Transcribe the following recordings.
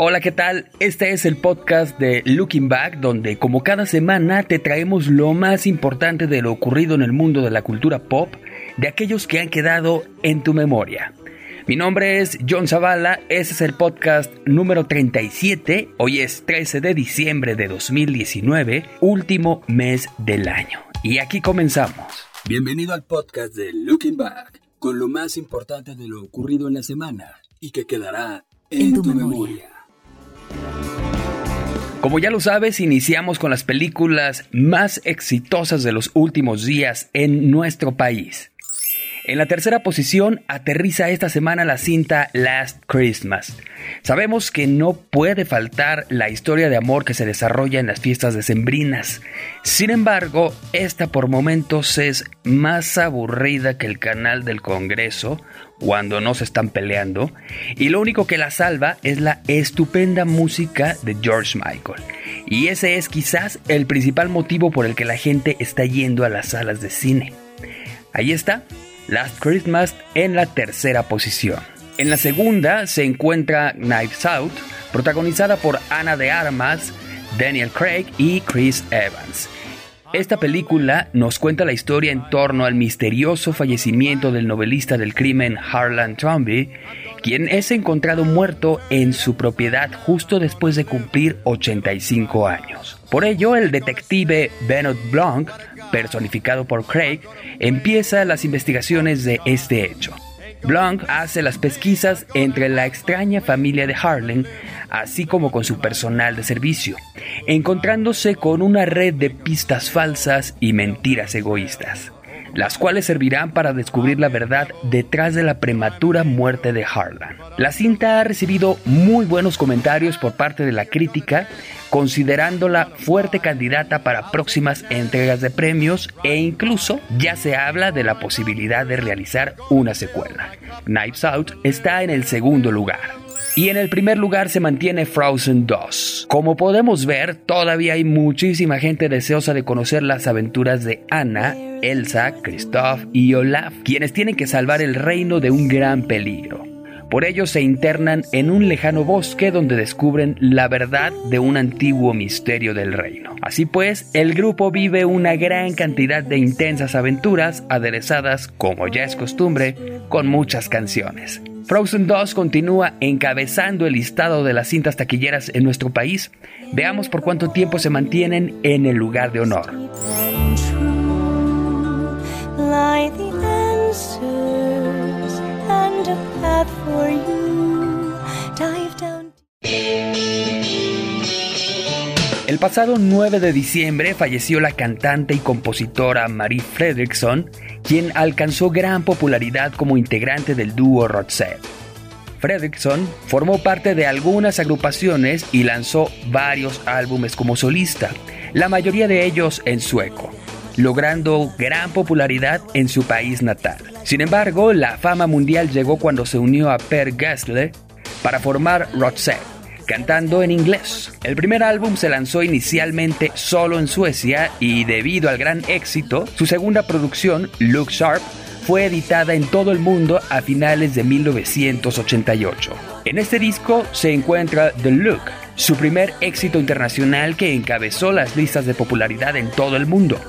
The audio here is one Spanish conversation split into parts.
Hola, ¿qué tal? Este es el podcast de Looking Back, donde como cada semana te traemos lo más importante de lo ocurrido en el mundo de la cultura pop, de aquellos que han quedado en tu memoria. Mi nombre es John Zavala, ese es el podcast número 37, hoy es 13 de diciembre de 2019, último mes del año. Y aquí comenzamos. Bienvenido al podcast de Looking Back, con lo más importante de lo ocurrido en la semana y que quedará en, tu, memoria. Como ya lo sabes, iniciamos con las películas más exitosas de los últimos días en nuestro país. En la tercera posición aterriza esta semana la cinta Last Christmas. Sabemos que no puede faltar la historia de amor que se desarrolla en las fiestas decembrinas. Sin embargo, esta por momentos es más aburrida que el canal del Congreso cuando no se están peleando y lo único que la salva es la estupenda música de George Michael. Y ese es quizás el principal motivo por el que la gente está yendo a las salas de cine. Ahí está, Last Christmas en la tercera posición. En la segunda se encuentra Knives Out, protagonizada por Ana de Armas, Daniel Craig y Chris Evans. Esta película nos cuenta la historia en torno al misterioso fallecimiento del novelista del crimen Harlan Trumby, quien es encontrado muerto en su propiedad justo después de cumplir 85 años. Por ello, el detective Benoit Blanc personificado por Craig, empieza las investigaciones de este hecho. Blanc hace las pesquisas entre la extraña familia de Harlan, así como con su personal de servicio, encontrándose con una red de pistas falsas y mentiras egoístas, las cuales servirán para descubrir la verdad detrás de la prematura muerte de Harlan. La cinta ha recibido muy buenos comentarios por parte de la crítica, considerándola fuerte candidata para próximas entregas de premios e incluso ya se habla de la posibilidad de realizar una secuela. Knives Out está en el segundo lugar. Y en el primer lugar se mantiene Frozen 2. Como podemos ver, todavía hay muchísima gente deseosa de conocer las aventuras de Anna, Elsa, Kristoff y Olaf, quienes tienen que salvar el reino de un gran peligro. Por ello se internan en un lejano bosque donde descubren la verdad de un antiguo misterio del reino. Así pues, el grupo vive una gran cantidad de intensas aventuras aderezadas, como ya es costumbre, con muchas canciones. Frozen 2 continúa encabezando el listado de las cintas taquilleras en nuestro país. Veamos por cuánto tiempo se mantienen en el lugar de honor. El pasado 9 de diciembre falleció la cantante y compositora Marie Fredriksson, quien alcanzó gran popularidad como integrante del dúo Roxette. Fredriksson formó parte de algunas agrupaciones y lanzó varios álbumes como solista, la mayoría de ellos en sueco, logrando gran popularidad en su país natal. Sin embargo, la fama mundial llegó cuando se unió a Per Gessle para formar Roxette, cantando en inglés. El primer álbum se lanzó inicialmente solo en Suecia y debido al gran éxito, su segunda producción, Look Sharp, fue editada en todo el mundo a finales de 1988. En este disco se encuentra The Look, su primer éxito internacional que encabezó las listas de popularidad en todo el mundo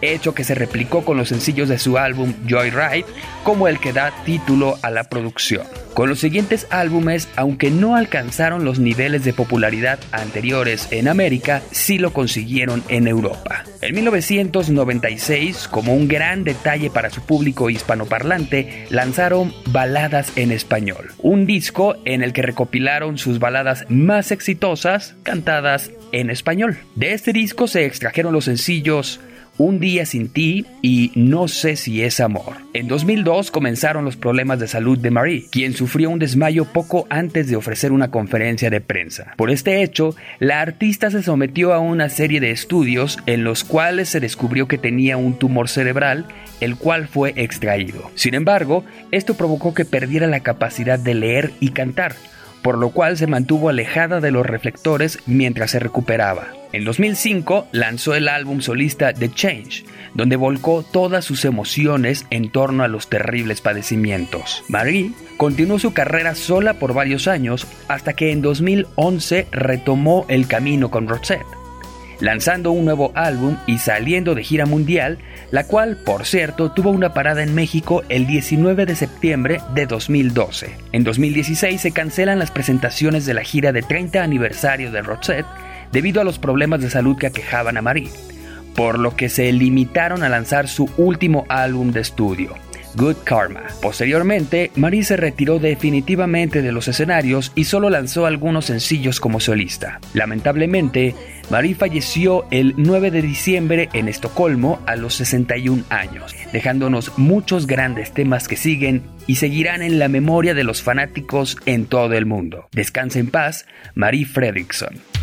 hecho que se replicó con los sencillos de su álbum Joyride, como el que da título a la producción. Con los siguientes álbumes, aunque no alcanzaron los niveles de popularidad anteriores en América, sí lo consiguieron en Europa. En 1996, como un gran detalle para su público hispanoparlante, lanzaron Baladas en Español, un disco en el que recopilaron sus baladas más exitosas cantadas en español. De este disco se extrajeron los sencillos un día sin ti y No sé si es amor. En 2002 comenzaron los problemas de salud de Marie, quien sufrió un desmayo poco antes de ofrecer una conferencia de prensa. Por este hecho, la artista se sometió a una serie de estudios en los cuales se descubrió que tenía un tumor cerebral, el cual fue extraído. Sin embargo, esto provocó que perdiera la capacidad de leer y cantar, por lo cual se mantuvo alejada de los reflectores mientras se recuperaba. En 2005 lanzó el álbum solista The Change, donde volcó todas sus emociones en torno a los terribles padecimientos. Marie continuó su carrera sola por varios años hasta que en 2011 retomó el camino con Rosette lanzando un nuevo álbum y saliendo de gira mundial, la cual, por cierto, tuvo una parada en México el 19 de septiembre de 2012. En 2016 se cancelan las presentaciones de la gira de 30 aniversario de Roxette debido a los problemas de salud que aquejaban a Marie, por lo que se limitaron a lanzar su último álbum de estudio. Good Karma. Posteriormente, Marie se retiró definitivamente de los escenarios y solo lanzó algunos sencillos como solista. Lamentablemente, Marie falleció el 9 de diciembre en Estocolmo a los 61 años, dejándonos muchos grandes temas que siguen y seguirán en la memoria de los fanáticos en todo el mundo. Descansa en paz, Marie Fredriksson.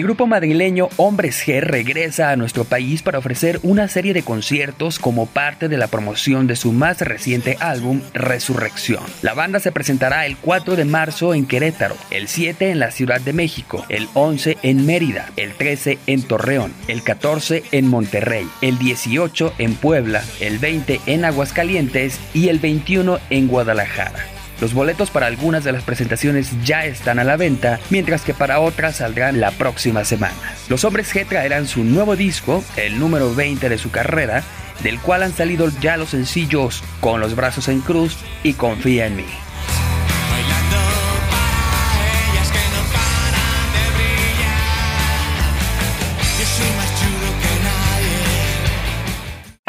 El grupo madrileño Hombres G regresa a nuestro país para ofrecer una serie de conciertos como parte de la promoción de su más reciente álbum Resurrección. La banda se presentará el 4 de marzo en Querétaro, el 7 en la Ciudad de México, el 11 en Mérida, el 13 en Torreón, el 14 en Monterrey, el 18 en Puebla, el 20 en Aguascalientes y el 21 en Guadalajara. Los boletos para algunas de las presentaciones ya están a la venta, mientras que para otras saldrán la próxima semana. Los hombres G traerán su nuevo disco, el número 20 de su carrera, del cual han salido ya los sencillos Con los brazos en cruz y Confía en mí.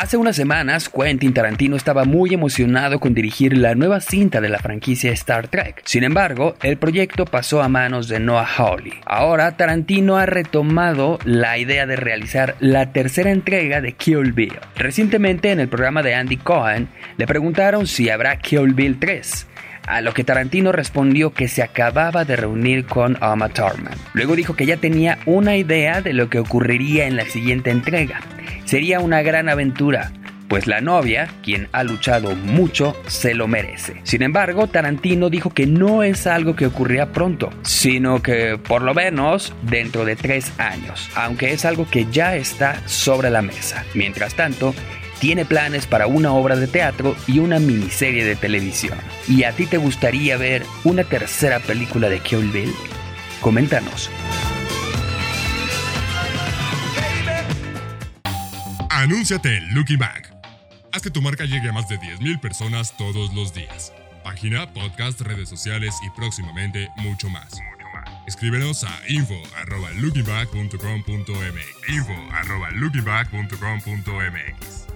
Hace unas semanas, Quentin Tarantino estaba muy emocionado con dirigir la nueva cinta de la franquicia Star Trek. Sin embargo, el proyecto pasó a manos de Noah Hawley. Ahora, Tarantino ha retomado la idea de realizar la tercera entrega de Kill Bill. Recientemente, en el programa de Andy Cohen, le preguntaron si habrá Kill Bill 3 a lo que Tarantino respondió que se acababa de reunir con Uma Thurman. Luego dijo que ya tenía una idea de lo que ocurriría en la siguiente entrega. Sería una gran aventura, pues la novia, quien ha luchado mucho, se lo merece. Sin embargo, Tarantino dijo que no es algo que ocurrirá pronto, sino que por lo menos dentro de tres años, aunque es algo que ya está sobre la mesa. Mientras tanto, tiene planes para una obra de teatro y una miniserie de televisión. ¿Y a ti te gustaría ver una tercera película de Kill Bill? Coméntanos. Anúnciate en Looking Back. Haz que tu marca llegue a más de 10.000 personas todos los días. Página, podcast, redes sociales y próximamente mucho más. Escríbenos a info.lookingback.com.mx info.lookingback.com.mx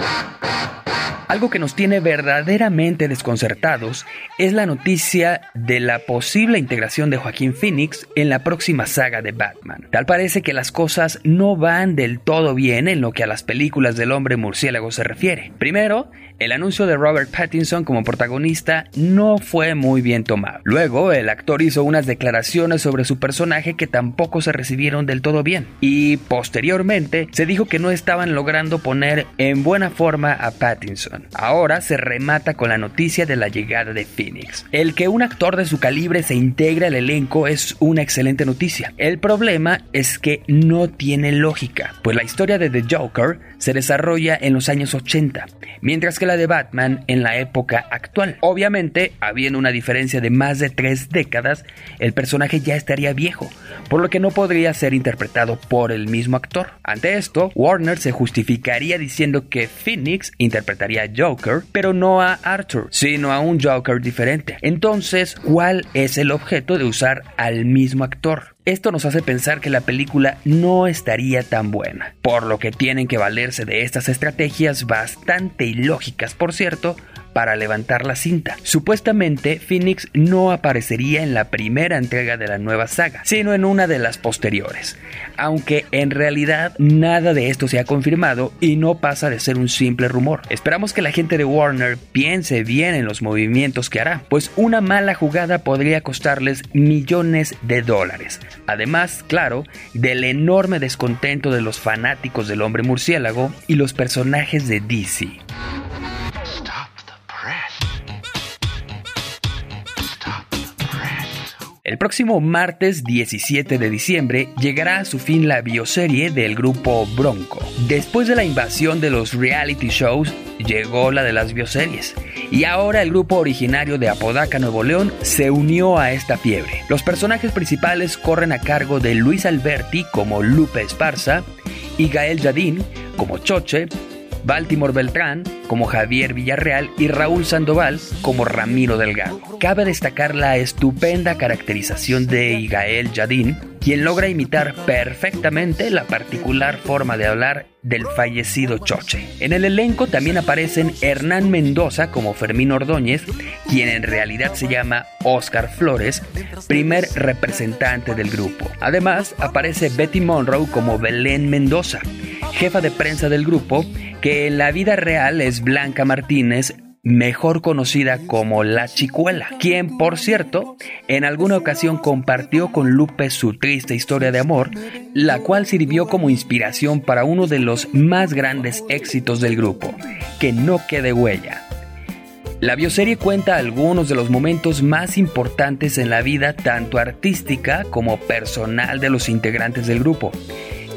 Thank you. Algo que nos tiene verdaderamente desconcertados es la noticia de la posible integración de Joaquín Phoenix en la próxima saga de Batman. Tal parece que las cosas no van del todo bien en lo que a las películas del hombre murciélago se refiere. Primero, el anuncio de Robert Pattinson como protagonista no fue muy bien tomado. Luego, el actor hizo unas declaraciones sobre su personaje que tampoco se recibieron del todo bien. Y posteriormente, se dijo que no estaban logrando poner en buena forma a Pattinson. Ahora se remata con la noticia de la llegada de Phoenix. El que un actor de su calibre se integre al elenco es una excelente noticia. El problema es que no tiene lógica, pues la historia de The Joker se desarrolla en los años 80, mientras que la de Batman en la época actual. Obviamente, habiendo una diferencia de más de tres décadas, el personaje ya estaría viejo, por lo que no podría ser interpretado por el mismo actor. Ante esto, Warner se justificaría diciendo que Phoenix interpretaría a Joker, pero no a Arthur, sino a un Joker diferente. Entonces, ¿cuál es el objeto de usar al mismo actor? Esto nos hace pensar que la película no estaría tan buena, por lo que tienen que valerse de estas estrategias bastante ilógicas, por cierto, para levantar la cinta. Supuestamente, Phoenix no aparecería en la primera entrega de la nueva saga, sino en una de las posteriores, aunque en realidad nada de esto se ha confirmado y no pasa de ser un simple rumor. Esperamos que la gente de Warner piense bien en los movimientos que hará, pues una mala jugada podría costarles millones de dólares. Además, claro, del enorme descontento de los fanáticos del hombre murciélago y los personajes de DC. El próximo martes 17 de diciembre llegará a su fin la bioserie del grupo Bronco. Después de la invasión de los reality shows, llegó la de las bioseries. Y ahora el grupo originario de Apodaca, Nuevo León, se unió a esta fiebre. Los personajes principales corren a cargo de Luis Alberti como Lupe Esparza y Gael Yadín como Choche, Baltimore Beltrán como Javier Villarreal y Raúl Sandoval como Ramiro Delgado. Cabe destacar la estupenda caracterización de Igael Yadín, quien logra imitar perfectamente la particular forma de hablar del fallecido Choche. En el elenco también aparecen Hernán Mendoza como Fermín Ordóñez, quien en realidad se llama Oscar Flores, primer representante del grupo. Además, aparece Betty Monroe como Belén Mendoza, jefa de prensa del grupo, que en la vida real es Blanca Martínez, mejor conocida como La Chicuela, quien, por cierto, en alguna ocasión compartió con Lupe su triste historia de amor, la cual sirvió como inspiración para uno de los más grandes éxitos del grupo, Que no quede huella. La bioserie cuenta algunos de los momentos más importantes en la vida tanto artística como personal de los integrantes del grupo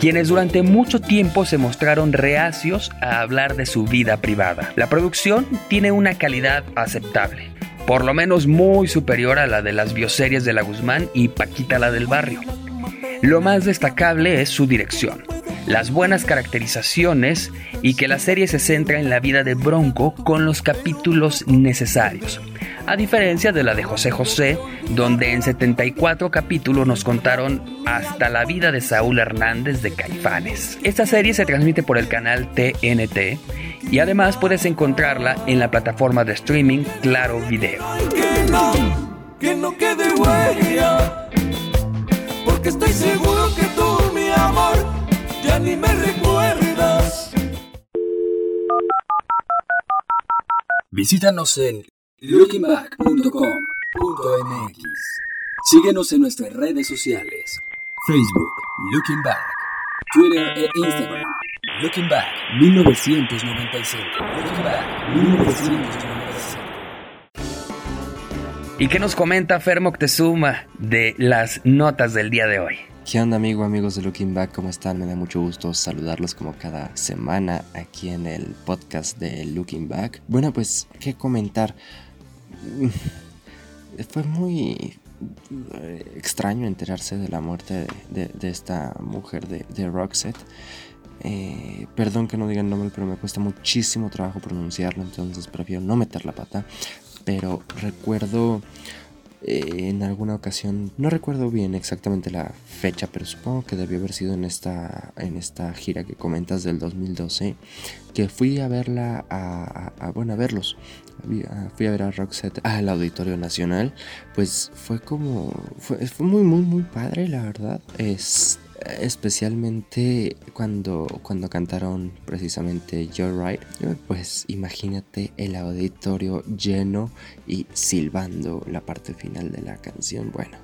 quienes durante mucho tiempo se mostraron reacios a hablar de su vida privada. La producción tiene una calidad aceptable, por lo menos muy superior a la de las bioseries de La Guzmán y Paquita la del Barrio. Lo más destacable es su dirección, las buenas caracterizaciones y que la serie se centra en la vida de Bronco con los capítulos necesarios a diferencia de la de José José, donde en 74 capítulos nos contaron hasta la vida de Saúl Hernández de Caifanes. Esta serie se transmite por el canal TNT y además puedes encontrarla en la plataforma de streaming Claro Video. Que no, que no quede huella, porque estoy seguro que tú, mi amor, ya ni me recuerdas. Visítanos en lookingback.com.mx. Síguenos en nuestras redes sociales. Facebook, Looking Back. Twitter e Instagram. Looking Back 1995. Looking Back 1995. ¿Y qué nos comenta Fer Moctezuma de las notas del día de hoy? ¿Qué onda amigo, amigos de Looking Back? ¿Cómo están? Me da mucho gusto saludarlos como cada semana aquí en el podcast de Looking Back. Bueno, pues, ¿qué comentar? fue muy eh, extraño enterarse de la muerte de, esta mujer de, de Roxette. Eh, perdón que no diga el nombre, pero me cuesta muchísimo trabajo pronunciarlo, entonces prefiero no meter la pata. Pero recuerdo eh, en alguna ocasión, no recuerdo bien exactamente la fecha, pero supongo que debió haber sido en esta, en esta gira que comentas del 2012, que fui a verla, a, bueno, a verlos fui a ver a Roxette al Auditorio Nacional, pues fue como, fue, fue muy, muy, muy padre, la verdad. Es, especialmente cuando, cuando cantaron precisamente You're Right, pues imagínate el auditorio lleno y silbando la parte final de la canción. Bueno,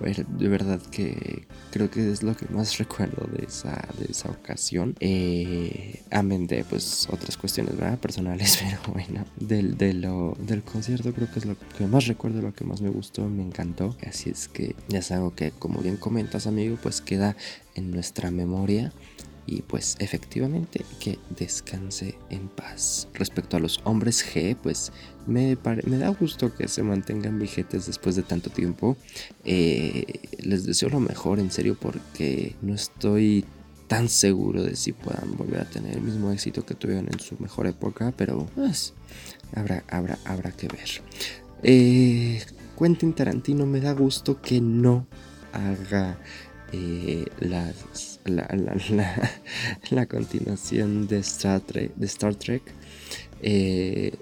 de verdad que creo que es lo que más recuerdo de esa, de esa ocasión. Eh, amén de pues otras cuestiones ¿verdad? personales, pero bueno, del, de lo, del concierto creo que es lo que más recuerdo, lo que más me gustó, me encantó. Así es que ya es algo que como bien comentas amigo, pues queda en nuestra memoria y pues efectivamente que descanse en paz. Respecto a los hombres G, pues me, me da gusto que se mantengan vigentes después de tanto tiempo. Eh, les deseo lo mejor, en serio, porque no estoy tan seguro de si puedan volver a tener el mismo éxito que tuvieron en su mejor época, pero pues habrá, habrá, habrá que ver. Eh, Tarantino me da gusto que no haga eh, la, la, continuación de Star Trek, de Star Trek Eh,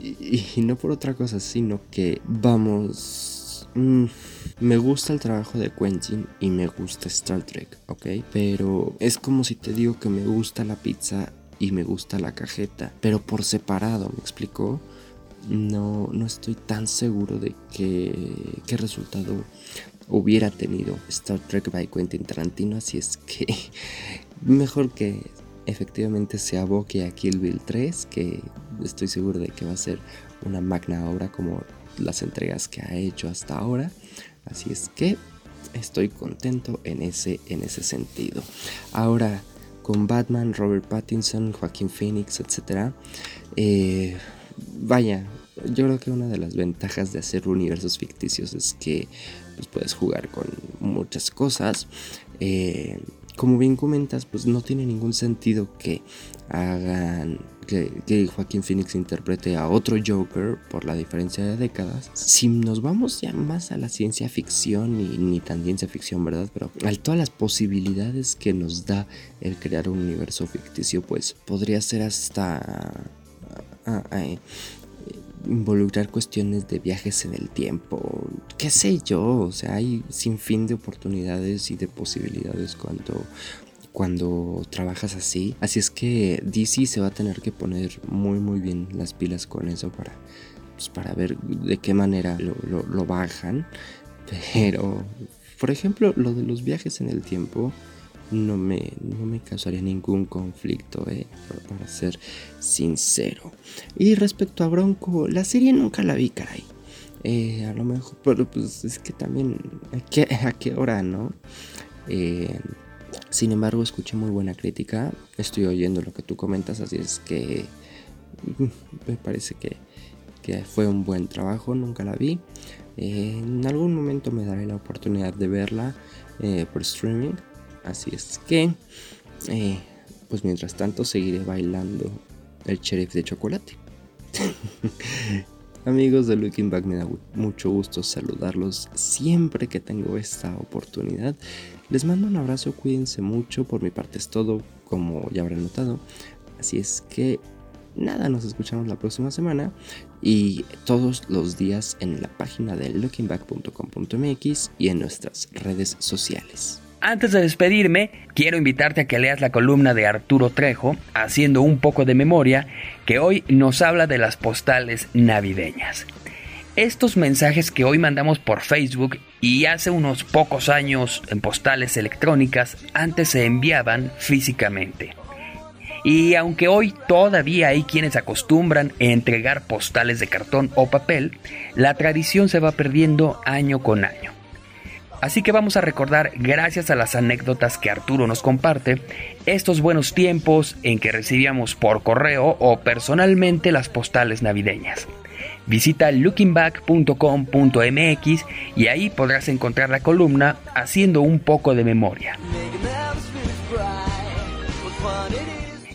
y, no por otra cosa, sino que vamos... mm, me gusta el trabajo de Quentin y me gusta Star Trek, ¿ok? Pero es como si te digo que me gusta la pizza y me gusta la cajeta, pero por separado, ¿me explicó? No, no estoy tan seguro de que, qué resultado hubiera tenido Star Trek by Quentin Tarantino, así es que mejor que efectivamente se aboque a Kill Bill 3, que estoy seguro de que va a ser una magna obra como las entregas que ha hecho hasta ahora. Así es que estoy contento en ese, en ese sentido. Ahora, con Batman, Robert Pattinson, Joaquín Phoenix, etc. eh, vaya, yo creo que una de las ventajas de hacer universos ficticios es que pues, puedes jugar con muchas cosas. Eh, como bien comentas, pues no tiene ningún sentido que hagan que, que, Joaquín Phoenix interprete a otro Joker por la diferencia de décadas. Si nos vamos ya más a la ciencia ficción y ni tan ciencia ficción, ¿verdad? Pero a todas las posibilidades que nos da el crear un universo ficticio, pues podría ser hasta ah, eh, involucrar cuestiones de viajes en el tiempo, qué sé yo, o sea, hay sin fin de oportunidades y de posibilidades cuando cuando trabajas así. Así es que DC se va a tener que poner muy muy bien las pilas con eso para, pues, para ver de qué manera lo, lo, lo, bajan. Pero, por ejemplo, lo de los viajes en el tiempo no me, no me causaría ningún conflicto, eh, para ser sincero. Y respecto a Bronco, la serie nunca la vi, caray. Eh, a lo mejor, pero pues es que también, ¿a qué, a qué hora, no? Eh, sin embargo, escuché muy buena crítica. Estoy oyendo lo que tú comentas, así es que me parece que, que fue un buen trabajo. Nunca la vi. Eh, en algún momento me daré la oportunidad de verla por streaming. Así es que, eh, pues mientras tanto, seguiré bailando el sheriff de chocolate. Amigos de Looking Back, me da mucho gusto saludarlos siempre que tengo esta oportunidad. Les mando un abrazo, cuídense mucho, por mi parte es todo, como ya habrán notado. Así es que nada, nos escuchamos la próxima semana y todos los días en la página de lookingback.com.mx y en nuestras redes sociales. Antes de despedirme, quiero invitarte a que leas la columna de Arturo Trejo, haciendo un poco de memoria, que hoy nos habla de las postales navideñas. Estos mensajes que hoy mandamos por Facebook y hace unos pocos años en postales electrónicas antes se enviaban físicamente. Y aunque hoy todavía hay quienes acostumbran entregar postales de cartón o papel, la tradición se va perdiendo año con año. Así que vamos a recordar, gracias a las anécdotas que Arturo nos comparte, estos buenos tiempos en que recibíamos por correo o personalmente las postales navideñas. Visita lookingback.com.mx y ahí podrás encontrar la columna haciendo un poco de memoria.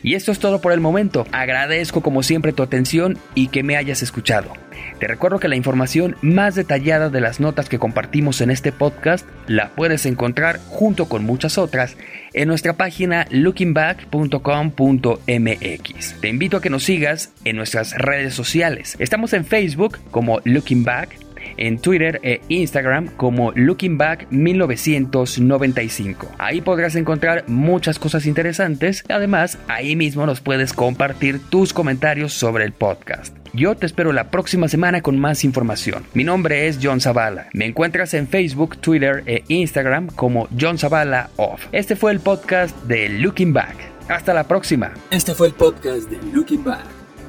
Y esto es todo por el momento. Agradezco como siempre tu atención y que me hayas escuchado. Te recuerdo que la información más detallada de las notas que compartimos en este podcast la puedes encontrar junto con muchas otras en nuestra página lookingback.com.mx. Te invito a que nos sigas en nuestras redes sociales. Estamos en Facebook como Looking Back, en Twitter e Instagram como Looking Back 1995. Ahí podrás encontrar muchas cosas interesantes. Además, ahí mismo nos puedes compartir tus comentarios sobre el podcast. Yo te espero la próxima semana con más información. Mi nombre es John Zavala. Me encuentras en Facebook, Twitter e Instagram como John Zavala Off. Este fue el podcast de Looking Back. Hasta la próxima. Este fue el podcast de Looking Back,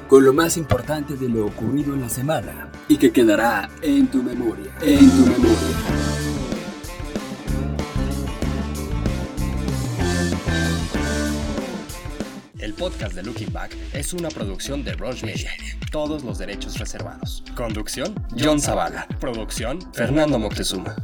con lo más importante de lo ocurrido en la semana y que quedará en tu memoria, en tu memoria. El podcast de Looking Back es una producción de Roche Media. Todos los derechos reservados. Conducción, John Zavala. Producción, Fernando Moctezuma.